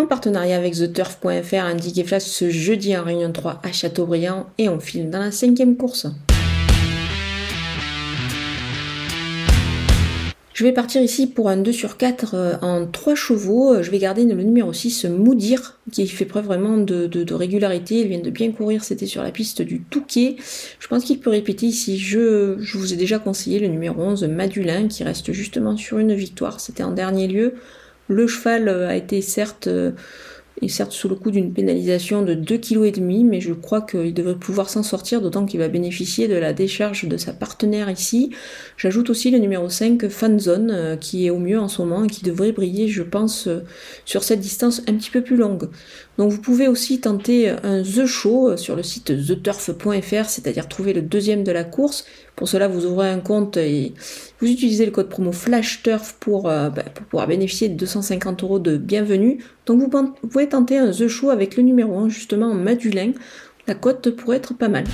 en partenariat avec TheTurf.fr, ticket flash ce jeudi en Réunion 3 à Châteaubriand et on file dans la cinquième course. Je vais partir ici pour un 2 sur 4 euh, en 3 chevaux. Je vais garder le numéro 6, Moudir, qui fait preuve vraiment de, régularité. Il vient de bien courir, c'était sur la piste du Touquet. Je pense qu'il peut répéter ici. Je, je, vous ai déjà conseillé le numéro 11, Madulin, qui reste justement sur une victoire. C'était en dernier lieu. Le cheval euh, a été certes euh, est certes sous le coup d'une pénalisation de 2,5 kg, mais je crois qu'il devrait pouvoir s'en sortir, d'autant qu'il va bénéficier de la décharge de sa partenaire ici. J'ajoute aussi le numéro 5, Fanzone, euh, qui est au mieux en ce moment et qui devrait briller, je pense, euh, sur cette distance un petit peu plus longue. Donc vous pouvez aussi tenter un The Show euh, sur le site theturf.fr, c'est-à-dire trouver le deuxième de la course. Pour cela, vous ouvrez un compte et vous utilisez le code promo FlashTurf pour, bah, pour pouvoir bénéficier de 250 euros de bienvenue. Donc vous, pouvez tenter un The Show avec le numéro 1, justement en Madulin. La cote pourrait être pas mal.